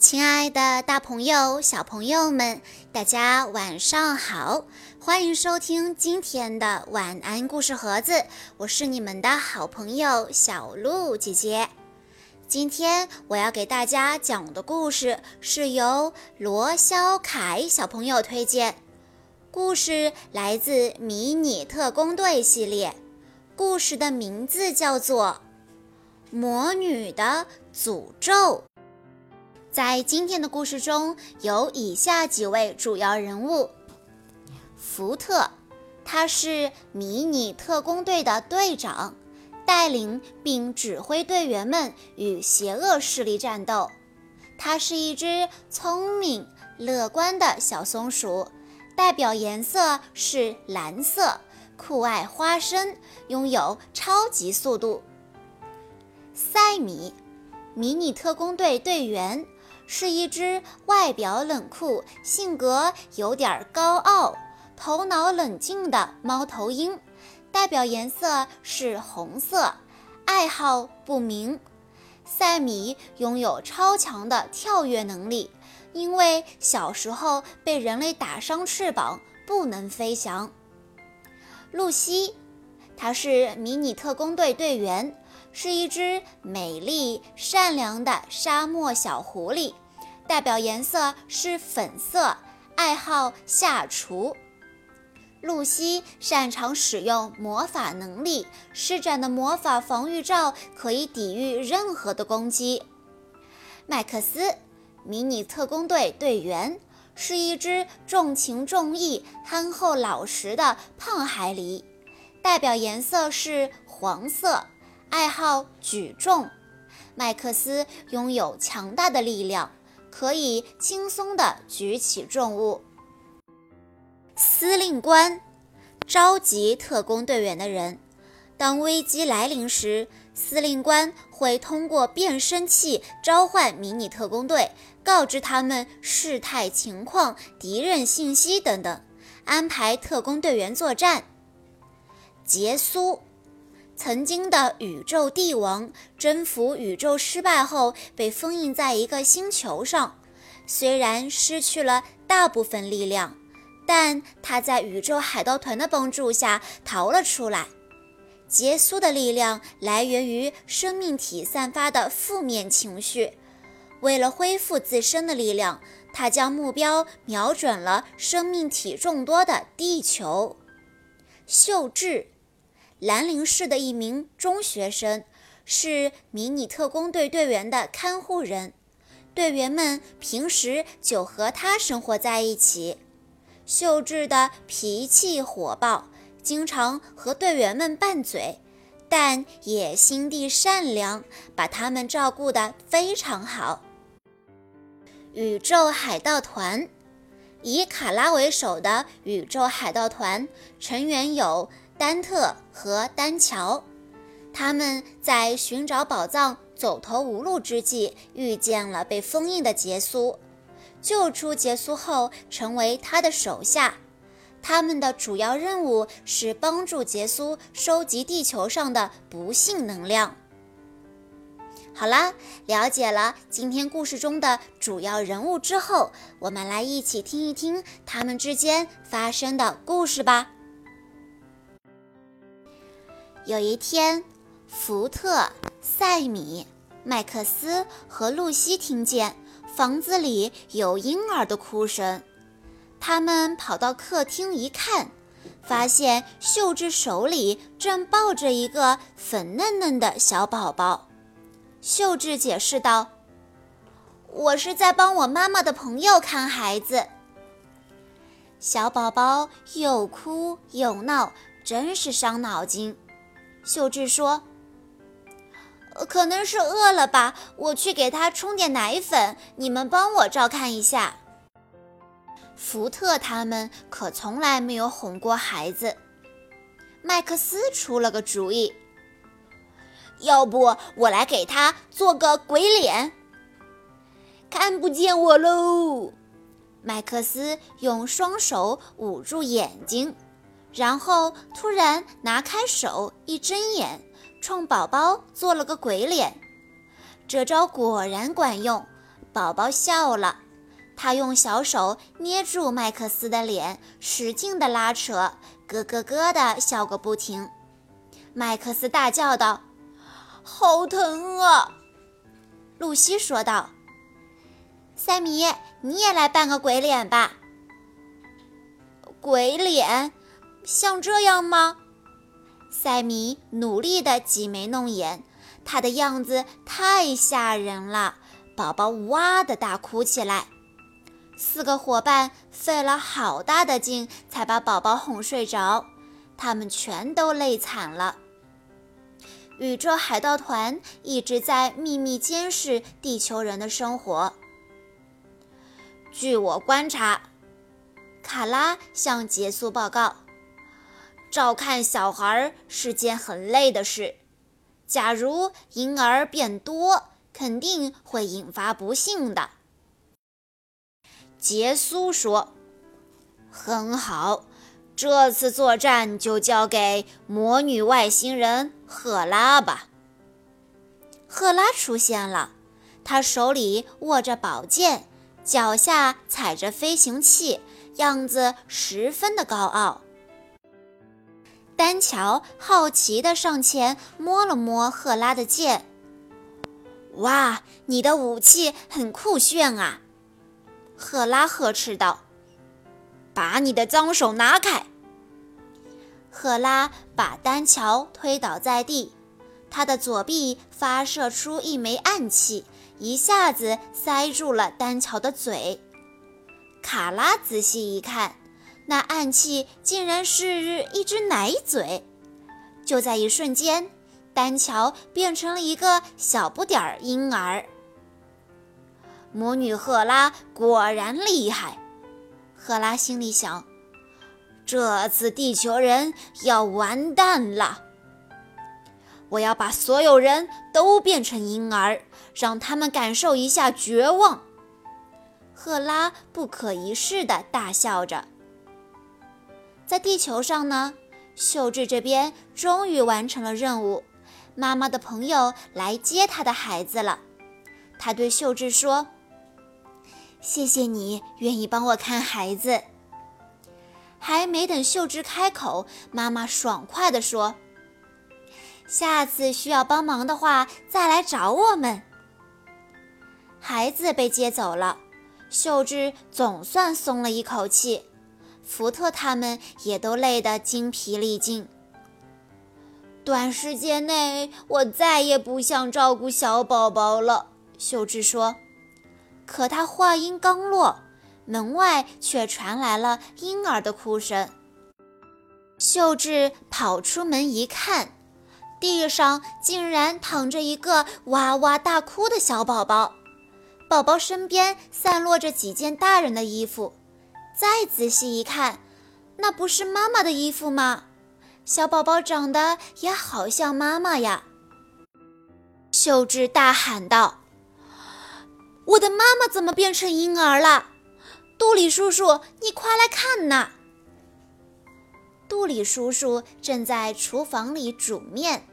亲爱的，大朋友、小朋友们，大家晚上好！欢迎收听今天的晚安故事盒子，我是你们的好朋友小鹿姐姐。今天我要给大家讲的故事是由罗肖凯小朋友推荐，故事来自《迷你特工队》系列，故事的名字叫做《魔女的诅咒》。在今天的故事中有以下几位主要人物：福特，他是迷你特工队的队长，带领并指挥队员们与邪恶势力战斗。他是一只聪明、乐观的小松鼠，代表颜色是蓝色，酷爱花生，拥有超级速度。赛米，迷你特工队队员。是一只外表冷酷、性格有点高傲、头脑冷静的猫头鹰，代表颜色是红色，爱好不明。赛米拥有超强的跳跃能力，因为小时候被人类打伤翅膀，不能飞翔。露西，她是迷你特工队队员。是一只美丽善良的沙漠小狐狸，代表颜色是粉色，爱好下厨。露西擅长使用魔法能力，施展的魔法防御罩可以抵御任何的攻击。麦克斯，迷你特工队队员，是一只重情重义、憨厚老实的胖海狸，代表颜色是黄色。爱好举重，麦克斯拥有强大的力量，可以轻松地举起重物。司令官，召集特工队员的人。当危机来临时，司令官会通过变声器召唤迷你特工队，告知他们事态情况、敌人信息等等，安排特工队员作战。杰苏。曾经的宇宙帝王征服宇宙失败后，被封印在一个星球上。虽然失去了大部分力量，但他在宇宙海盗团的帮助下逃了出来。杰苏的力量来源于生命体散发的负面情绪。为了恢复自身的力量，他将目标瞄准了生命体众多的地球。秀智。兰陵市的一名中学生，是迷你特工队队员的看护人。队员们平时就和他生活在一起。秀智的脾气火爆，经常和队员们拌嘴，但也心地善良，把他们照顾得非常好。宇宙海盗团，以卡拉为首的宇宙海盗团成员有。丹特和丹乔，他们在寻找宝藏走投无路之际，遇见了被封印的杰苏，救出杰苏后，成为他的手下。他们的主要任务是帮助杰苏收集地球上的不幸能量。好啦，了解了今天故事中的主要人物之后，我们来一起听一听他们之间发生的故事吧。有一天，福特、塞米、麦克斯和露西听见房子里有婴儿的哭声。他们跑到客厅一看，发现秀智手里正抱着一个粉嫩嫩的小宝宝。秀智解释道：“我是在帮我妈妈的朋友看孩子。”小宝宝又哭又闹，真是伤脑筋。秀智说：“可能是饿了吧，我去给他冲点奶粉，你们帮我照看一下。”福特他们可从来没有哄过孩子。麦克斯出了个主意：“要不我来给他做个鬼脸，看不见我喽。”麦克斯用双手捂住眼睛。然后突然拿开手，一睁眼，冲宝宝做了个鬼脸。这招果然管用，宝宝笑了，他用小手捏住麦克斯的脸，使劲地拉扯，咯咯咯地笑个不停。麦克斯大叫道：“好疼啊！”露西说道：“塞米，你也来扮个鬼脸吧。”鬼脸，像这样吗？塞米努力地挤眉弄眼，他的样子太吓人了。宝宝哇的大哭起来。四个伙伴费了好大的劲才把宝宝哄睡着，他们全都累惨了。宇宙海盗团一直在秘密监视地球人的生活。据我观察，卡拉向杰苏报告。照看小孩是件很累的事，假如婴儿变多，肯定会引发不幸的。杰苏说：“很好，这次作战就交给魔女外星人赫拉吧。”赫拉出现了，她手里握着宝剑，脚下踩着飞行器，样子十分的高傲。丹乔好奇地上前摸了摸赫拉的剑。“哇，你的武器很酷炫啊！”赫拉呵斥道。“把你的脏手拿开！”赫拉把丹乔推倒在地，他的左臂发射出一枚暗器，一下子塞住了丹乔的嘴。卡拉仔细一看。那暗器竟然是一只奶嘴，就在一瞬间，丹乔变成了一个小不点儿婴儿。魔女赫拉果然厉害，赫拉心里想：这次地球人要完蛋了。我要把所有人都变成婴儿，让他们感受一下绝望。赫拉不可一世地大笑着。在地球上呢，秀智这边终于完成了任务，妈妈的朋友来接她的孩子了。他对秀智说：“谢谢你愿意帮我看孩子。”还没等秀智开口，妈妈爽快地说：“下次需要帮忙的话，再来找我们。”孩子被接走了，秀智总算松了一口气。福特他们也都累得精疲力尽。短时间内，我再也不想照顾小宝宝了。秀智说。可他话音刚落，门外却传来了婴儿的哭声。秀智跑出门一看，地上竟然躺着一个哇哇大哭的小宝宝，宝宝身边散落着几件大人的衣服。再仔细一看，那不是妈妈的衣服吗？小宝宝长得也好像妈妈呀！秀智大喊道：“我的妈妈怎么变成婴儿了？杜里叔叔，你快来看呐！”杜里叔叔正在厨房里煮面，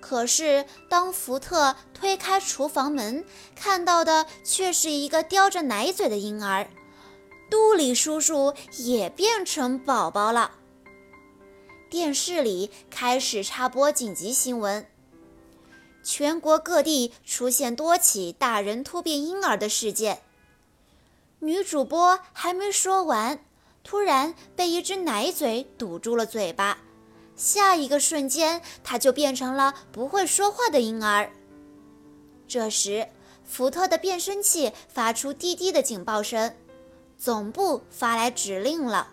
可是当福特推开厨房门，看到的却是一个叼着奶嘴的婴儿。杜里叔叔也变成宝宝了。电视里开始插播紧急新闻：全国各地出现多起大人突变婴儿的事件。女主播还没说完，突然被一只奶嘴堵住了嘴巴，下一个瞬间，她就变成了不会说话的婴儿。这时，福特的变声器发出滴滴的警报声。总部发来指令了，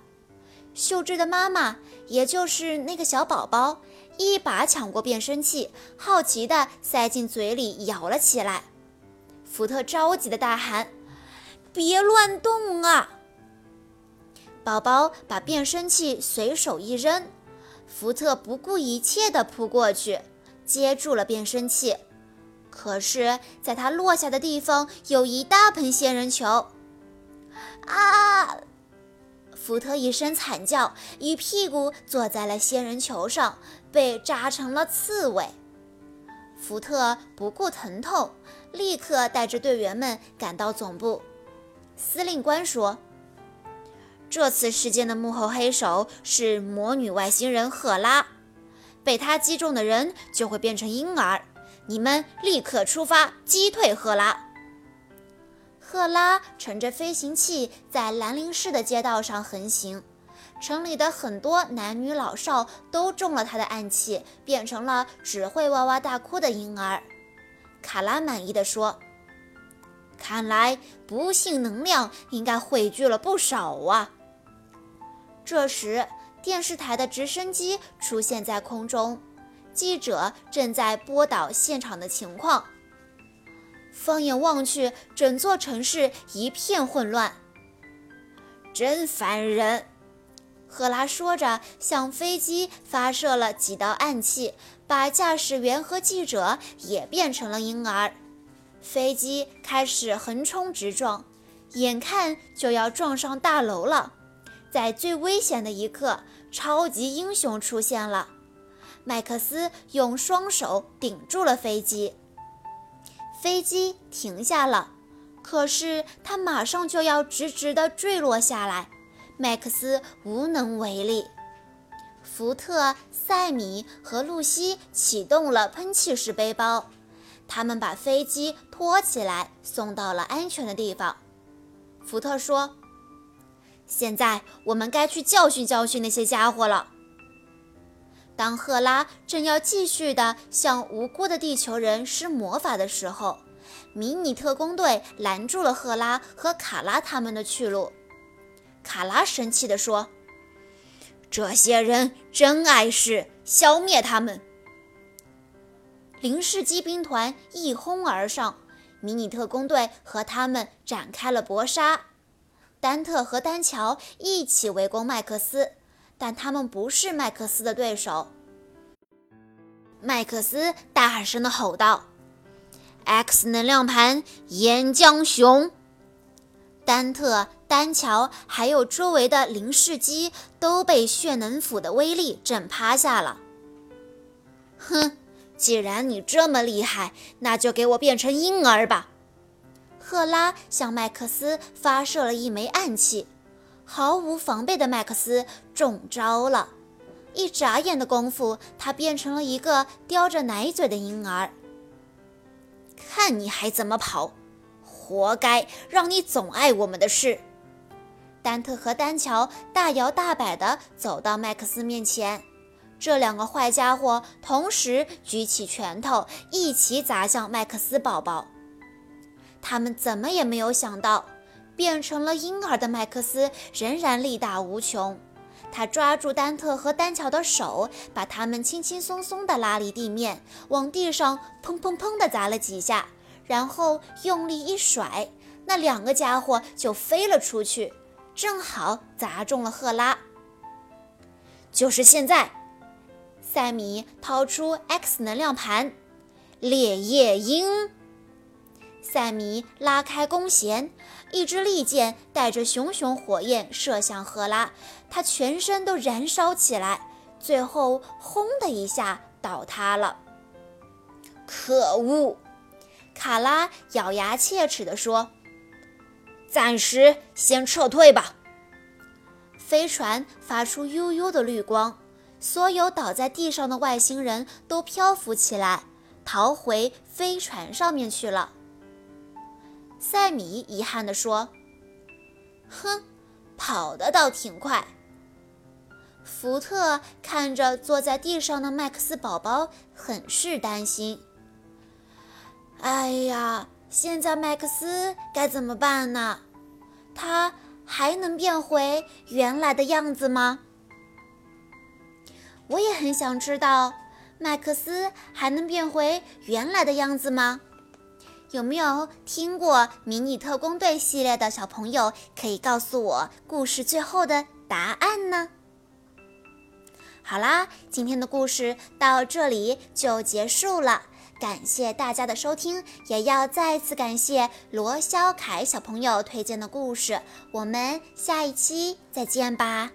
秀智的妈妈，也就是那个小宝宝，一把抢过变声器，好奇地塞进嘴里咬了起来。福特着急地大喊：“别乱动啊！”宝宝把变声器随手一扔，福特不顾一切地扑过去，接住了变声器。可是，在他落下的地方有一大盆仙人球。啊！福特一声惨叫，一屁股坐在了仙人球上，被扎成了刺猬。福特不顾疼痛，立刻带着队员们赶到总部。司令官说：“这次事件的幕后黑手是魔女外星人赫拉，被她击中的人就会变成婴儿。你们立刻出发击退赫拉。”赫拉乘着飞行器在兰陵市的街道上横行，城里的很多男女老少都中了他的暗器，变成了只会哇哇大哭的婴儿。卡拉满意的说：“看来不幸能量应该汇聚了不少啊。”这时，电视台的直升机出现在空中，记者正在播导现场的情况。放眼望去，整座城市一片混乱。真烦人！赫拉说着，向飞机发射了几道暗器，把驾驶员和记者也变成了婴儿。飞机开始横冲直撞，眼看就要撞上大楼了。在最危险的一刻，超级英雄出现了。麦克斯用双手顶住了飞机。飞机停下了，可是它马上就要直直地坠落下来，麦克斯无能为力。福特、塞米和露西启动了喷气式背包，他们把飞机拖起来，送到了安全的地方。福特说：“现在我们该去教训教训那些家伙了。”当赫拉正要继续的向无辜的地球人施魔法的时候，迷你特工队拦住了赫拉和卡拉他们的去路。卡拉生气地说：“这些人真碍事，消灭他们！”零式机兵团一哄而上，迷你特工队和他们展开了搏杀。丹特和丹乔一起围攻麦克斯。但他们不是麦克斯的对手。麦克斯大声地吼道：“X 能量盘，岩浆熊！”丹特、丹乔还有周围的零式机都被血能斧的威力震趴下了。哼，既然你这么厉害，那就给我变成婴儿吧！赫拉向麦克斯发射了一枚暗器。毫无防备的麦克斯中招了，一眨眼的功夫，他变成了一个叼着奶嘴的婴儿。看你还怎么跑！活该，让你总碍我们的事。丹特和丹乔大摇大摆地走到麦克斯面前，这两个坏家伙同时举起拳头，一起砸向麦克斯宝宝。他们怎么也没有想到。变成了婴儿的麦克斯仍然力大无穷，他抓住丹特和丹乔的手，把他们轻轻松松地拉离地面，往地上砰砰砰地砸了几下，然后用力一甩，那两个家伙就飞了出去，正好砸中了赫拉。就是现在，塞米掏出 X 能量盘，烈焰鹰。塞米拉开弓弦，一支利箭带着熊熊火焰射向赫拉，他全身都燃烧起来，最后轰的一下倒塌了。可恶！卡拉咬牙切齿地说：“暂时先撤退吧。”飞船发出幽幽的绿光，所有倒在地上的外星人都漂浮起来，逃回飞船上面去了。塞米遗憾地说：“哼，跑得倒挺快。”福特看着坐在地上的麦克斯宝宝，很是担心。“哎呀，现在麦克斯该怎么办呢？他还能变回原来的样子吗？”我也很想知道，麦克斯还能变回原来的样子吗？有没有听过《迷你特工队》系列的小朋友，可以告诉我故事最后的答案呢？好啦，今天的故事到这里就结束了，感谢大家的收听，也要再次感谢罗霄凯小朋友推荐的故事。我们下一期再见吧。